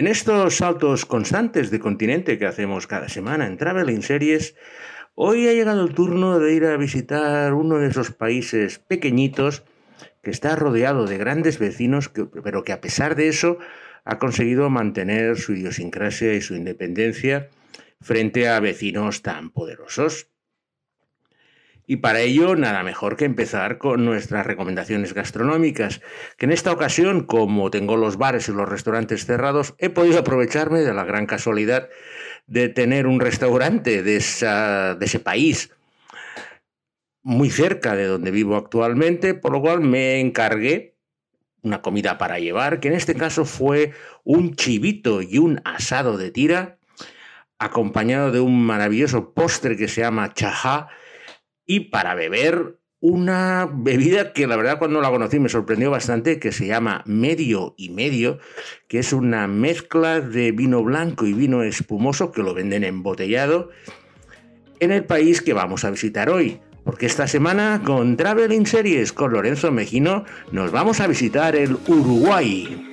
En estos saltos constantes de continente que hacemos cada semana en Traveling Series, hoy ha llegado el turno de ir a visitar uno de esos países pequeñitos que está rodeado de grandes vecinos, pero que a pesar de eso ha conseguido mantener su idiosincrasia y su independencia frente a vecinos tan poderosos. Y para ello, nada mejor que empezar con nuestras recomendaciones gastronómicas, que en esta ocasión, como tengo los bares y los restaurantes cerrados, he podido aprovecharme de la gran casualidad de tener un restaurante de, de ese país muy cerca de donde vivo actualmente, por lo cual me encargué una comida para llevar, que en este caso fue un chivito y un asado de tira, acompañado de un maravilloso postre que se llama chajá, y para beber una bebida que la verdad cuando la conocí me sorprendió bastante, que se llama medio y medio, que es una mezcla de vino blanco y vino espumoso que lo venden embotellado en el país que vamos a visitar hoy. Porque esta semana con Traveling Series con Lorenzo Mejino nos vamos a visitar el Uruguay.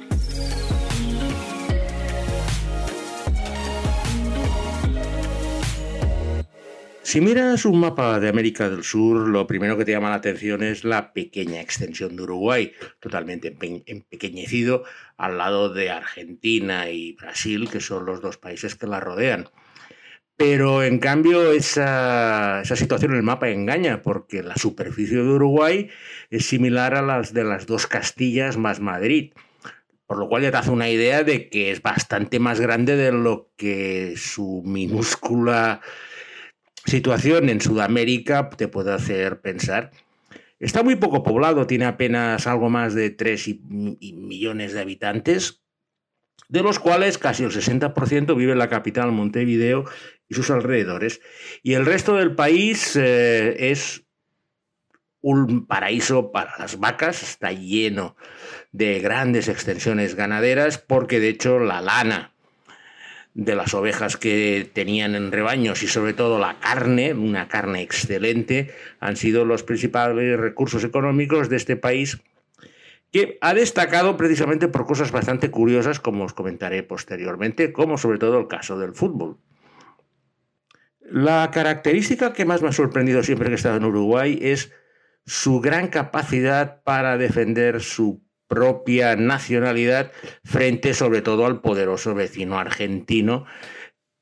Si miras un mapa de América del Sur, lo primero que te llama la atención es la pequeña extensión de Uruguay, totalmente empequeñecido al lado de Argentina y Brasil, que son los dos países que la rodean. Pero en cambio esa, esa, situación en el mapa engaña, porque la superficie de Uruguay es similar a las de las dos Castillas más Madrid. Por lo cual ya te hace una idea de que es bastante más grande de lo que su minúscula situación en Sudamérica te puede hacer pensar. Está muy poco poblado, tiene apenas algo más de 3 millones de habitantes, de los cuales casi el 60% vive en la capital Montevideo y sus alrededores. Y el resto del país eh, es un paraíso para las vacas, está lleno de grandes extensiones ganaderas, porque de hecho la lana de las ovejas que tenían en rebaños y sobre todo la carne, una carne excelente, han sido los principales recursos económicos de este país que ha destacado precisamente por cosas bastante curiosas, como os comentaré posteriormente, como sobre todo el caso del fútbol. La característica que más me ha sorprendido siempre que he estado en Uruguay es su gran capacidad para defender su propia nacionalidad frente sobre todo al poderoso vecino argentino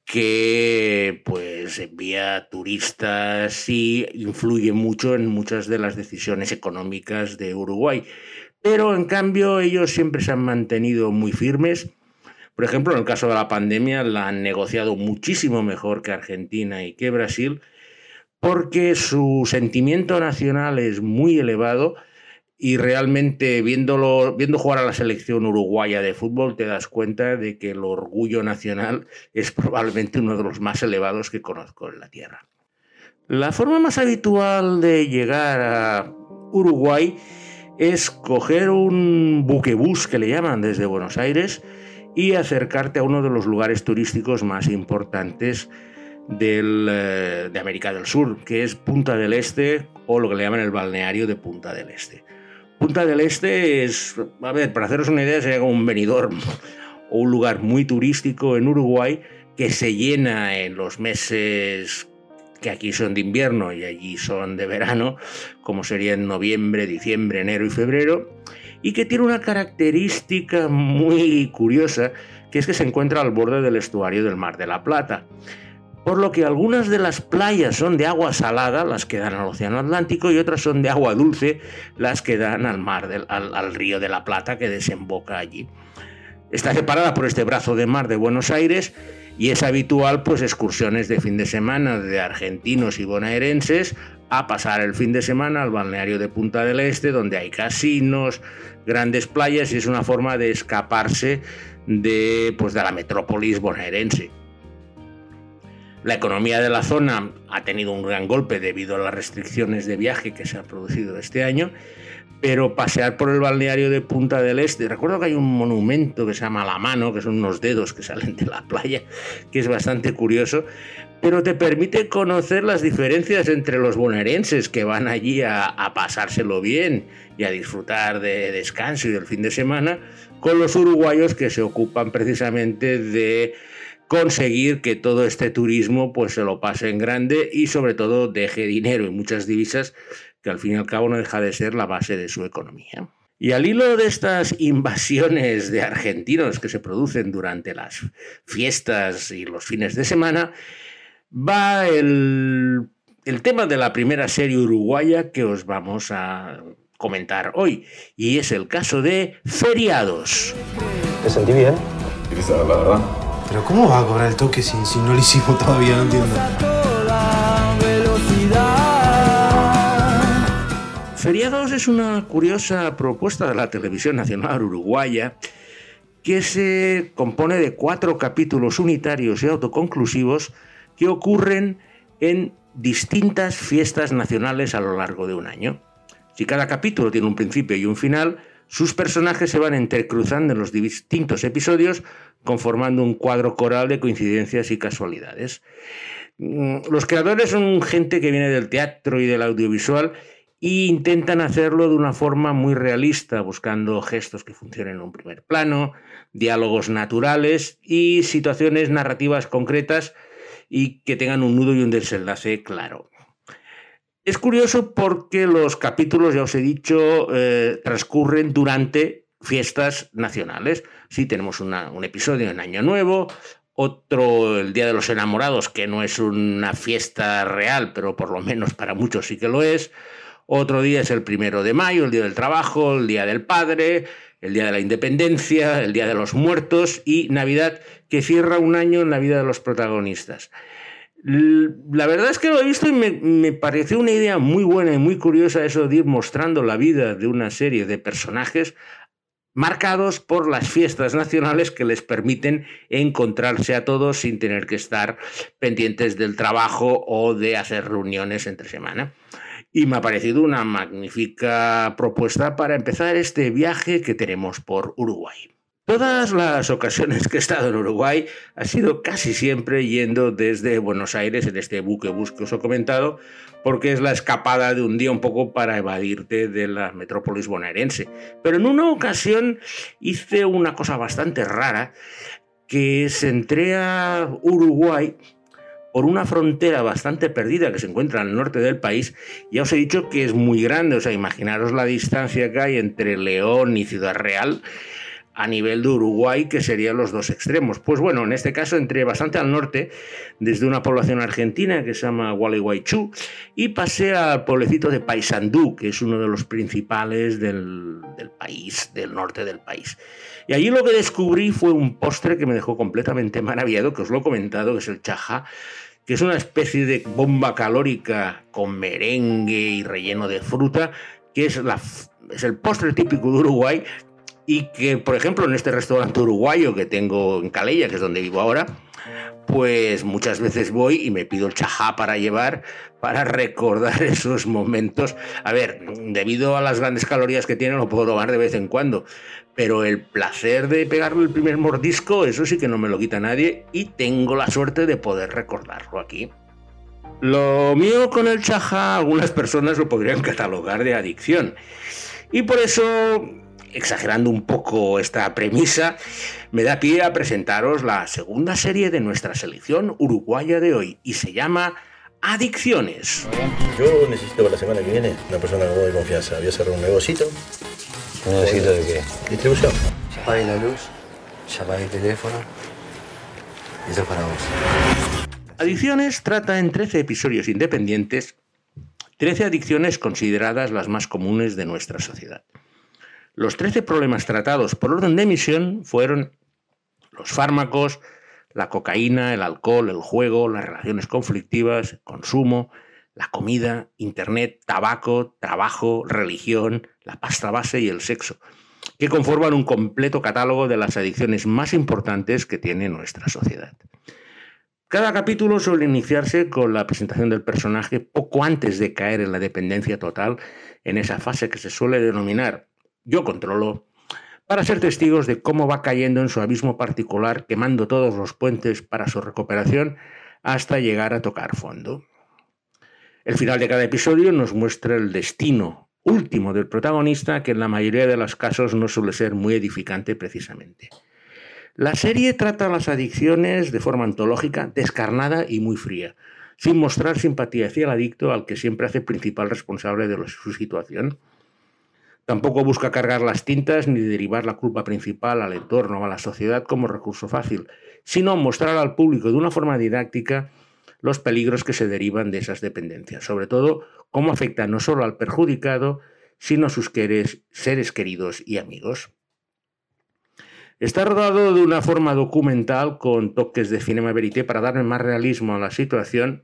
que pues envía turistas y influye mucho en muchas de las decisiones económicas de Uruguay. Pero en cambio ellos siempre se han mantenido muy firmes. Por ejemplo, en el caso de la pandemia la han negociado muchísimo mejor que Argentina y que Brasil porque su sentimiento nacional es muy elevado y realmente viendo jugar a la selección uruguaya de fútbol te das cuenta de que el orgullo nacional es probablemente uno de los más elevados que conozco en la Tierra. La forma más habitual de llegar a Uruguay es coger un buquebús que le llaman desde Buenos Aires y acercarte a uno de los lugares turísticos más importantes eh, de América del Sur, que es Punta del Este o lo que le llaman el balneario de Punta del Este. Punta del Este es, a ver, para haceros una idea, sería como un venidor o un lugar muy turístico en Uruguay que se llena en los meses que aquí son de invierno y allí son de verano, como sería en noviembre, diciembre, enero y febrero, y que tiene una característica muy curiosa, que es que se encuentra al borde del estuario del Mar de la Plata por lo que algunas de las playas son de agua salada, las que dan al Océano Atlántico, y otras son de agua dulce, las que dan al mar, al, río de la Plata que desemboca allí. Está separada por este brazo de mar de Buenos Aires y es habitual pues excursiones de fin de semana de argentinos y bonaerenses a pasar el fin de semana al balneario de Punta del Este donde hay casinos, grandes playas y es una forma de escaparse de pues de la metrópolis bonaerense. La economía de la zona ha tenido un gran golpe debido a las restricciones de viaje que se han producido este año, pero pasear por el balneario de Punta del Este, recuerdo que hay un monumento que se llama La Mano, que son unos dedos que salen de la playa, que es bastante curioso, pero te permite conocer las diferencias entre los bonaerenses que van allí a, a pasárselo bien y a disfrutar de descanso y del fin de semana, con los uruguayos que se ocupan precisamente de conseguir que todo este turismo pues se lo pase en grande y sobre todo deje dinero y muchas divisas que al fin y al cabo no deja de ser la base de su economía. Y al hilo de estas invasiones de argentinos que se producen durante las fiestas y los fines de semana, va el, el tema de la primera serie uruguaya que os vamos a comentar hoy, y es el caso de Feriados. ¿Te sentí bien? la verdad. Pero ¿cómo va a cobrar el toque si, no lo hicimos todavía? No entiendo. Feriados es una curiosa propuesta de la televisión nacional uruguaya que se compone de cuatro capítulos unitarios y autoconclusivos que ocurren en distintas fiestas nacionales a lo largo de un año. Si cada capítulo tiene un principio y un final, sus personajes se van entrecruzando en los distintos episodios, conformando un cuadro coral de coincidencias y casualidades. Mm, los creadores son gente que viene del teatro y del audiovisual e intentan hacerlo de una forma muy realista, buscando gestos que funcionen en un primer plano, diálogos naturales y situaciones narrativas concretas y que tengan un nudo y un desenlace claro. Es curioso porque los capítulos, ya os he dicho, eh, transcurren durante fiestas nacionales. Sí, tenemos un episodio en Año Nuevo, otro el Día de los Enamorados, que no es una fiesta real, pero por lo menos para muchos sí que lo es. Otro día es el primero de mayo, el Día del Trabajo, el Día del Padre, el Día de la Independencia, el Día de los Muertos y Navidad, que cierra un año en la vida de los protagonistas. La verdad es que lo he visto y me, pareció una idea muy buena y muy curiosa eso de ir mostrando la vida de una serie de personajes marcados por las fiestas nacionales que les permiten encontrarse a todos sin tener que estar pendientes del trabajo o de hacer reuniones entre semana. Y me ha parecido una magnífica propuesta para empezar este viaje que tenemos por Uruguay. Todas las ocasiones que he estado en Uruguay ha sido casi siempre yendo desde Buenos Aires en este buque bus que os he comentado, porque es la escapada de un día un poco para evadirte de la metrópolis bonaerense. Pero en una ocasión hice una cosa bastante rara, que es entré a Uruguay por una frontera bastante perdida que se encuentra al norte del país. Ya os he dicho que es muy grande, o sea, imaginaros la distancia que hay entre León y Ciudad Real a nivel de Uruguay, que serían los dos extremos. Pues bueno, en este caso entré bastante al norte, desde una población argentina que se llama Gualeguaychú, y pasé al pueblecito de Paysandú, que es uno de los principales del, del país, del norte del país. Y allí lo que descubrí fue un postre que me dejó completamente maravillado, que os lo he comentado, que es el chajá, que es una especie de bomba calórica con merengue y relleno de fruta, que es, la, es el postre típico de Uruguay, y que, por ejemplo, en este restaurante uruguayo que tengo en Calella, que es donde vivo ahora, pues muchas veces voy y me pido el chajá para llevar, para recordar esos momentos. A ver, debido a las grandes calorías que tiene, lo puedo tomar de vez en cuando, pero el placer de pegarle el primer mordisco, eso sí que no me lo quita nadie y tengo la suerte de poder recordarlo aquí. Lo mío con el chajá, algunas personas lo podrían catalogar de adicción. Y por eso exagerando un poco esta premisa, me da pie a presentaros la segunda serie de nuestra selección uruguaya de hoy y se llama Adicciones. Yo necesito para la semana que viene una persona de confianza. Voy a cerrar un negocito. ¿Un negocito de qué? Distribución. Ya apague la luz, ya apague el teléfono. Eso es para vos. Adicciones trata en 13 episodios independientes 13 adicciones consideradas las más comunes de nuestra sociedad. Los 13 problemas tratados por orden de emisión fueron los fármacos, la cocaína, el alcohol, el juego, las relaciones conflictivas, el consumo, la comida, internet, tabaco, trabajo, religión, la pasta base y el sexo, que conforman un completo catálogo de las adicciones más importantes que tiene nuestra sociedad. Cada capítulo suele iniciarse con la presentación del personaje poco antes de caer en la dependencia total, en esa fase que se suele denominar yo controlo, para ser testigos de cómo va cayendo en su abismo particular, quemando todos los puentes para su recuperación hasta llegar a tocar fondo. El final de cada episodio nos muestra el destino último del protagonista, que en la mayoría de los casos no suele ser muy edificante precisamente. La serie trata las adicciones de forma antológica, descarnada y muy fría, sin mostrar simpatía hacia el adicto al que siempre hace principal responsable de su situación. Tampoco busca cargar las tintas ni derivar la culpa principal al entorno o a la sociedad como recurso fácil, sino mostrar al público de una forma didáctica los peligros que se derivan de esas dependencias, sobre todo cómo afecta no solo al perjudicado, sino a sus seres queridos y amigos. Está rodado de una forma documental con toques de cinema verité para darle más realismo a la situación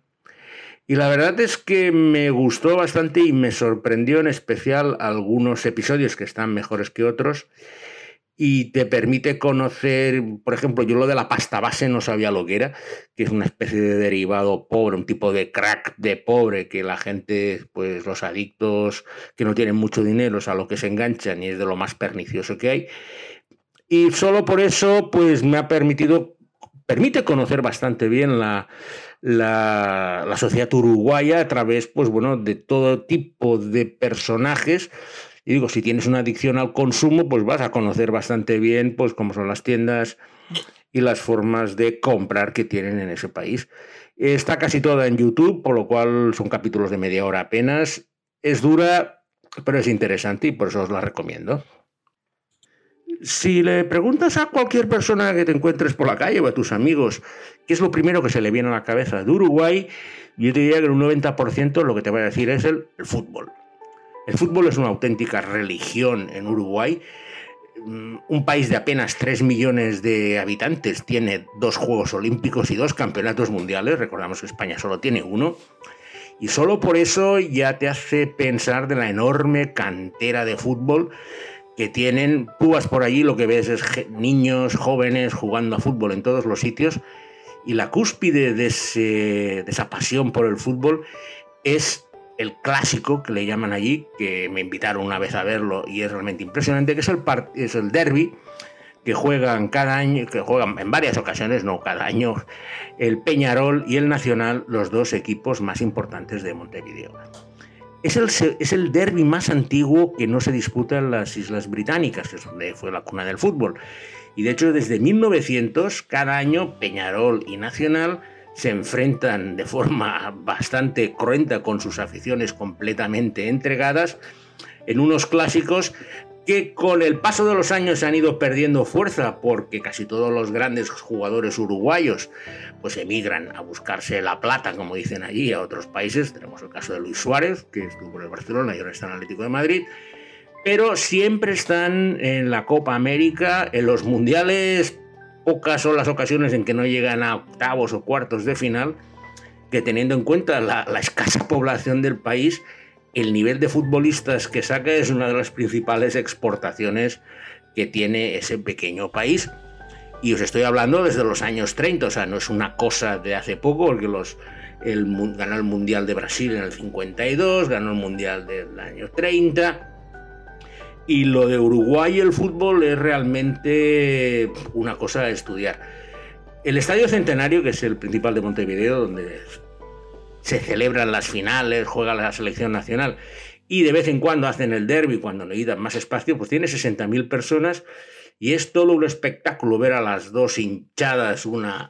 y la verdad es que me gustó bastante y me sorprendió en especial algunos episodios que están mejores que otros y te permite conocer, por ejemplo, yo lo de la pasta base no sabía lo que era, que es una especie de derivado pobre, un tipo de crack de pobre que la gente, pues los adictos que no tienen mucho dinero, es a lo que se enganchan y es de lo más pernicioso que hay. Y solo por eso, pues me ha permitido, permite conocer bastante bien la, la, sociedad uruguaya a través, pues bueno, de todo tipo de personajes y digo, si tienes una adicción al consumo, pues vas a conocer bastante bien pues cómo son las tiendas y las formas de comprar que tienen en ese país. Está casi toda en YouTube, por lo cual son capítulos de media hora apenas. Es dura, pero es interesante y por eso os la recomiendo. Si le preguntas a cualquier persona que te encuentres por la calle o a tus amigos qué es lo primero que se le viene a la cabeza de Uruguay, yo te diría que un 90% lo que te va a decir es el fútbol. El fútbol es una auténtica religión en Uruguay. Mm, un país de apenas 3 millones de habitantes tiene dos Juegos Olímpicos y dos campeonatos mundiales. Recordamos que España solo tiene uno. Y solo por eso ya te hace pensar de la enorme cantera de fútbol que tienen. Tú vas por allí, lo que ves es niños, jóvenes jugando a fútbol en todos los sitios. Y la cúspide de, de esa pasión por el fútbol es el clásico que le llaman allí, que me invitaron una vez a verlo y es realmente impresionante, que es el, es el derby que juegan cada año, que juegan en varias ocasiones, no cada año, el Peñarol y el Nacional, los dos equipos más importantes de Montevideo. Es el, es el derby más antiguo que no se disputa en las Islas Británicas, que es donde fue la cuna del fútbol. Y de hecho, desde 1900, cada año Peñarol y Nacional se enfrentan de forma bastante cruenta con sus aficiones completamente entregadas en unos clásicos que con el paso de los años se han ido perdiendo fuerza porque casi todos los grandes jugadores uruguayos pues emigran a buscarse la plata, como dicen allí, a otros países. Tenemos el caso de Luis Suárez, que estuvo en el Barcelona y ahora está en el Atlético de Madrid. Pero siempre están en la Copa América, en los mundiales pocas son las ocasiones en que no llegan a octavos o cuartos de final, que teniendo en cuenta la, escasa población del país, el nivel de futbolistas que saca es una de las principales exportaciones que tiene ese pequeño país. Y os estoy hablando desde los años 30, o sea, no es una cosa de hace poco, porque los, el, ganó el Mundial de Brasil en el 52, ganó el Mundial del año 30, y lo de Uruguay y el fútbol es realmente una cosa a estudiar. El Estadio Centenario, que es el principal de Montevideo, donde se celebran las finales, juega la selección nacional y de vez en cuando hacen el derby cuando necesitan más espacio, pues tiene 60.000 personas y es todo un espectáculo ver a las dos hinchadas, una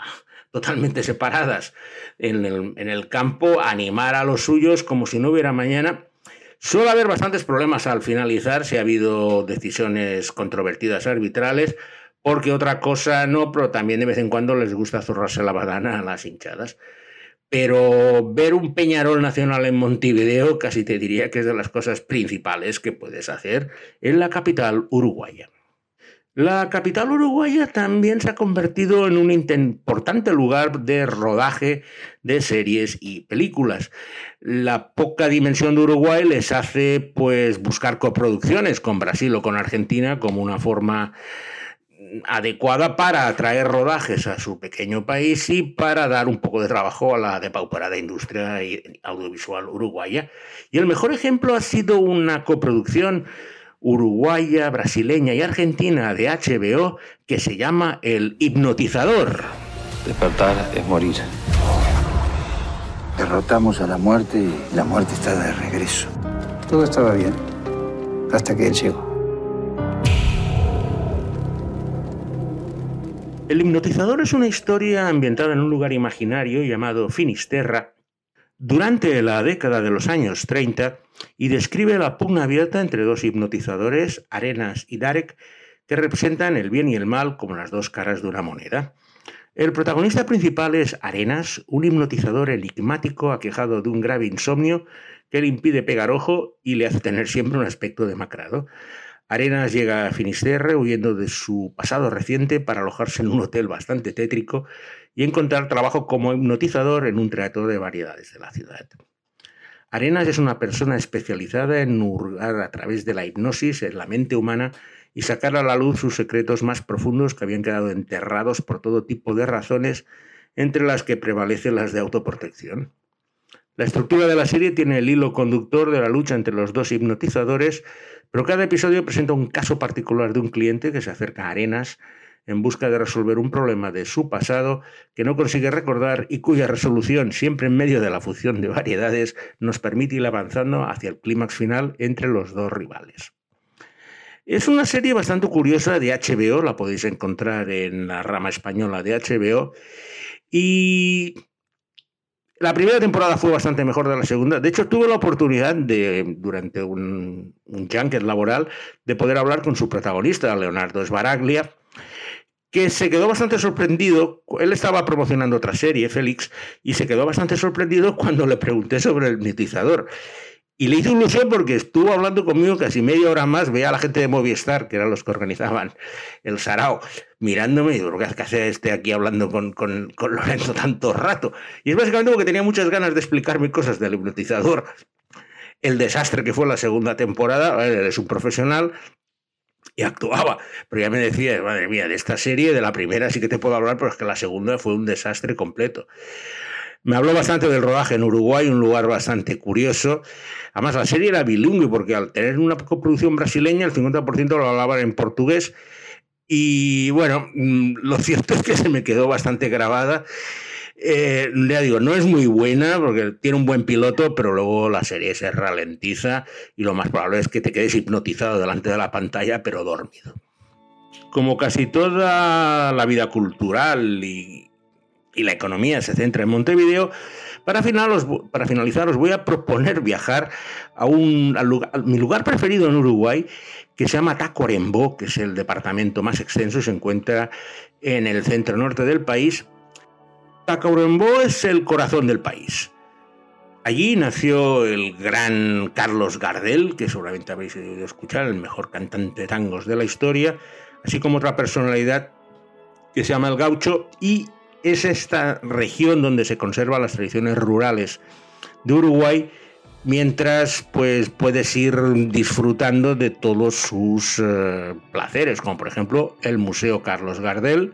totalmente separadas en el, campo, animar a los suyos como si no hubiera mañana Suele haber bastantes problemas al finalizar si ha habido decisiones controvertidas arbitrales, porque otra cosa no, pero también de vez en cuando les gusta zurrarse la badana a las hinchadas. Pero ver un Peñarol Nacional en Montevideo casi te diría que es de las cosas principales que puedes hacer en la capital uruguaya. La capital uruguaya también se ha convertido en un importante lugar de rodaje de series y películas. La poca dimensión de Uruguay les hace pues buscar coproducciones con Brasil o con Argentina como una forma adecuada para atraer rodajes a su pequeño país y para dar un poco de trabajo a la depauperada industria audiovisual uruguaya. Y el mejor ejemplo ha sido una coproducción uruguaya, brasileña y argentina de HBO que se llama El Hipnotizador. Despertar es morir. Derrotamos a la muerte y la muerte está de regreso. Todo estaba bien, hasta que él llegó. El hipnotizador es una historia ambientada en un lugar imaginario llamado Finisterra durante la década de los años 30 y describe la pugna abierta entre dos hipnotizadores, Arenas y Darek, que representan el bien y el mal como las dos caras de una moneda. El protagonista principal es Arenas, un hipnotizador enigmático aquejado de un grave insomnio que le impide pegar ojo y le hace tener siempre un aspecto demacrado. Arenas llega a Finisterre huyendo de su pasado reciente para alojarse en un hotel bastante tétrico y encontrar trabajo como hipnotizador en un teatro de variedades de la ciudad. Arenas es una persona especializada en hurgar a través de la hipnosis en la mente humana y sacar a la luz sus secretos más profundos que habían quedado enterrados por todo tipo de razones, entre las que prevalecen las de autoprotección. La estructura de la serie tiene el hilo conductor de la lucha entre los dos hipnotizadores, pero cada episodio presenta un caso particular de un cliente que se acerca a Arenas en busca de resolver un problema de su pasado que no consigue recordar y cuya resolución, siempre en medio de la fusión de variedades, nos permite ir avanzando hacia el clímax final entre los dos rivales. Es una serie bastante curiosa de HBO, la podéis encontrar en la rama española de HBO, y la primera temporada fue bastante mejor de la segunda. De hecho, tuve la oportunidad de, durante un, un laboral, de poder hablar con su protagonista, Leonardo Sbaraglia, que se quedó bastante sorprendido. Él estaba promocionando otra serie, Félix, y se quedó bastante sorprendido cuando le pregunté sobre el mitizador. Y le hice ilusión porque estuvo hablando conmigo casi media hora más. Veía a la gente de Movistar, que eran los que organizaban el Sarao, mirándome y digo, ¿qué hace este aquí hablando con, con, con, Lorenzo tanto rato? Y es básicamente porque tenía muchas ganas de explicarme cosas del hipnotizador. El desastre que fue la segunda temporada, él es un profesional, y actuaba. Pero ya me decía, madre mía, de esta serie, de la primera sí que te puedo hablar, pero es que la segunda fue un desastre completo. Me habló bastante del rodaje en Uruguay, un lugar bastante curioso. Además, la serie era bilingüe porque al tener una coproducción brasileña, el 50% lo hablaban en portugués. Y bueno, mm, lo cierto es que se me quedó bastante grabada. Eh, ya digo, no es muy buena porque tiene un buen piloto, pero luego la serie se ralentiza y lo más probable es que te quedes hipnotizado delante de la pantalla, pero dormido. Como casi toda la vida cultural y, y la economía se centra en Montevideo, para, para finalizar os voy a proponer viajar a, un, mi lugar preferido en Uruguay, que se llama Tacuarembó, que es el departamento más extenso y se encuentra en el centro norte del país. Tacuarembó es el corazón del país. Allí nació el gran Carlos Gardel, que seguramente habéis oído escuchar, el mejor cantante de tangos de la historia, así como otra personalidad que se llama el gaucho, y es esta región donde se conservan las tradiciones rurales de Uruguay, mientras pues puedes ir disfrutando de todos sus uh, placeres, como por ejemplo el Museo Carlos Gardel,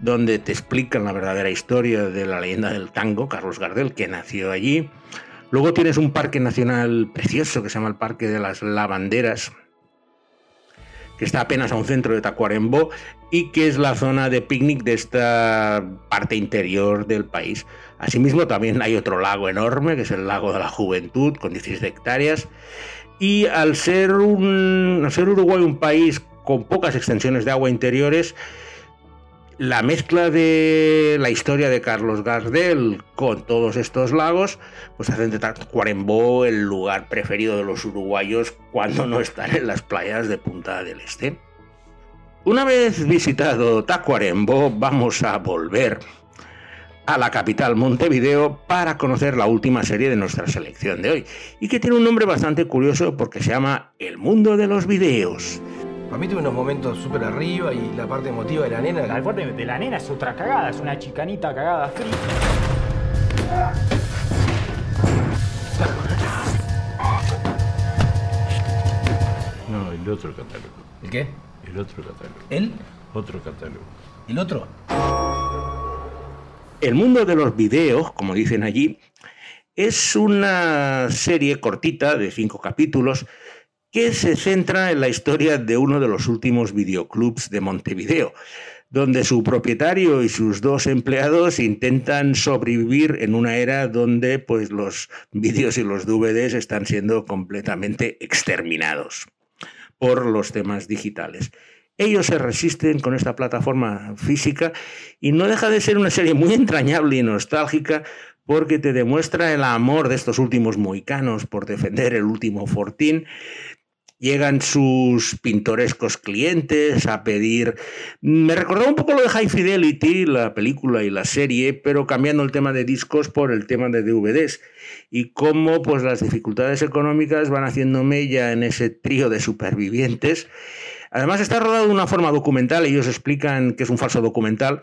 donde te explican la verdadera historia de la leyenda del tango, Carlos Gardel, que nació allí. Luego tienes un parque nacional precioso que se llama el Parque de las Lavanderas, que está apenas a un centro de Tacuarembó y que es la zona de picnic de esta parte interior del país. Asimismo, también hay otro lago enorme, que es el Lago de la Juventud, con 16 hectáreas. Y al ser, un, al ser Uruguay un país con pocas extensiones de agua interiores, la mezcla de la historia de Carlos Gardel con todos estos lagos, pues hacen de Tacuarembó el lugar preferido de los uruguayos cuando no están en las playas de Punta del Este. Una vez visitado Tacuarembó, vamos a volver a la capital Montevideo para conocer la última serie de nuestra selección de hoy, y que tiene un nombre bastante curioso porque se llama El mundo de los videos. Para mí tuve unos momentos súper arriba y la parte emotiva de la nena. La parte de la nena es otra cagada, es una chicanita cagada frita. No, el otro catálogo. ¿El qué? El otro catálogo. ¿El? Otro catálogo. ¿El otro? El mundo de los videos, como dicen allí, es una serie cortita de cinco capítulos que se centra en la historia de uno de los últimos videoclubs de Montevideo, donde su propietario y sus dos empleados intentan sobrevivir en una era donde pues, los vídeos y los DVDs están siendo completamente exterminados por los temas digitales. Ellos se resisten con esta plataforma física y no deja de ser una serie muy entrañable y nostálgica porque te demuestra el amor de estos últimos moicanos por defender el último fortín. Llegan sus pintorescos clientes a pedir... Me recordó un poco lo de High Fidelity, la película y la serie, pero cambiando el tema de discos por el tema de DVDs. Y cómo pues, las dificultades económicas van haciendo mella en ese trío de supervivientes Además está rodado de una forma documental, ellos explican que es un falso documental,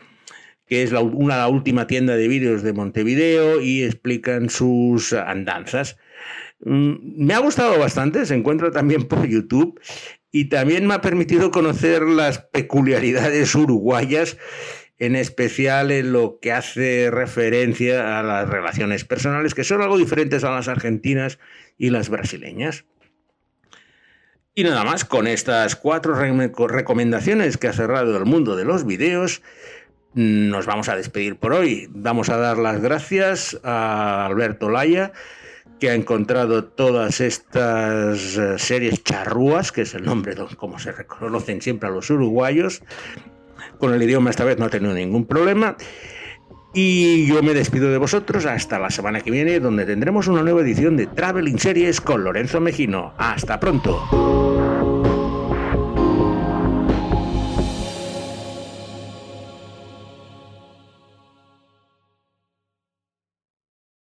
que es la, una, la última tienda de vídeos de Montevideo y explican sus andanzas. Mm, me ha gustado bastante, se encuentra también por YouTube y también me ha permitido conocer las peculiaridades uruguayas, en especial en lo que hace referencia a las relaciones personales, que son algo diferentes a las argentinas y las brasileñas. Y nada más, con estas cuatro recomendaciones que ha cerrado el mundo de los videos, nos vamos a despedir por hoy. Vamos a dar las gracias a Alberto Laya, que ha encontrado todas estas eh, series charrúas, que es el nombre de como se reconocen siempre a los uruguayos. Con el idioma esta vez no ha tenido ningún problema. Y yo me despido de vosotros hasta la semana que viene, donde tendremos una nueva edición de Traveling Series con Lorenzo Mejino. Hasta pronto.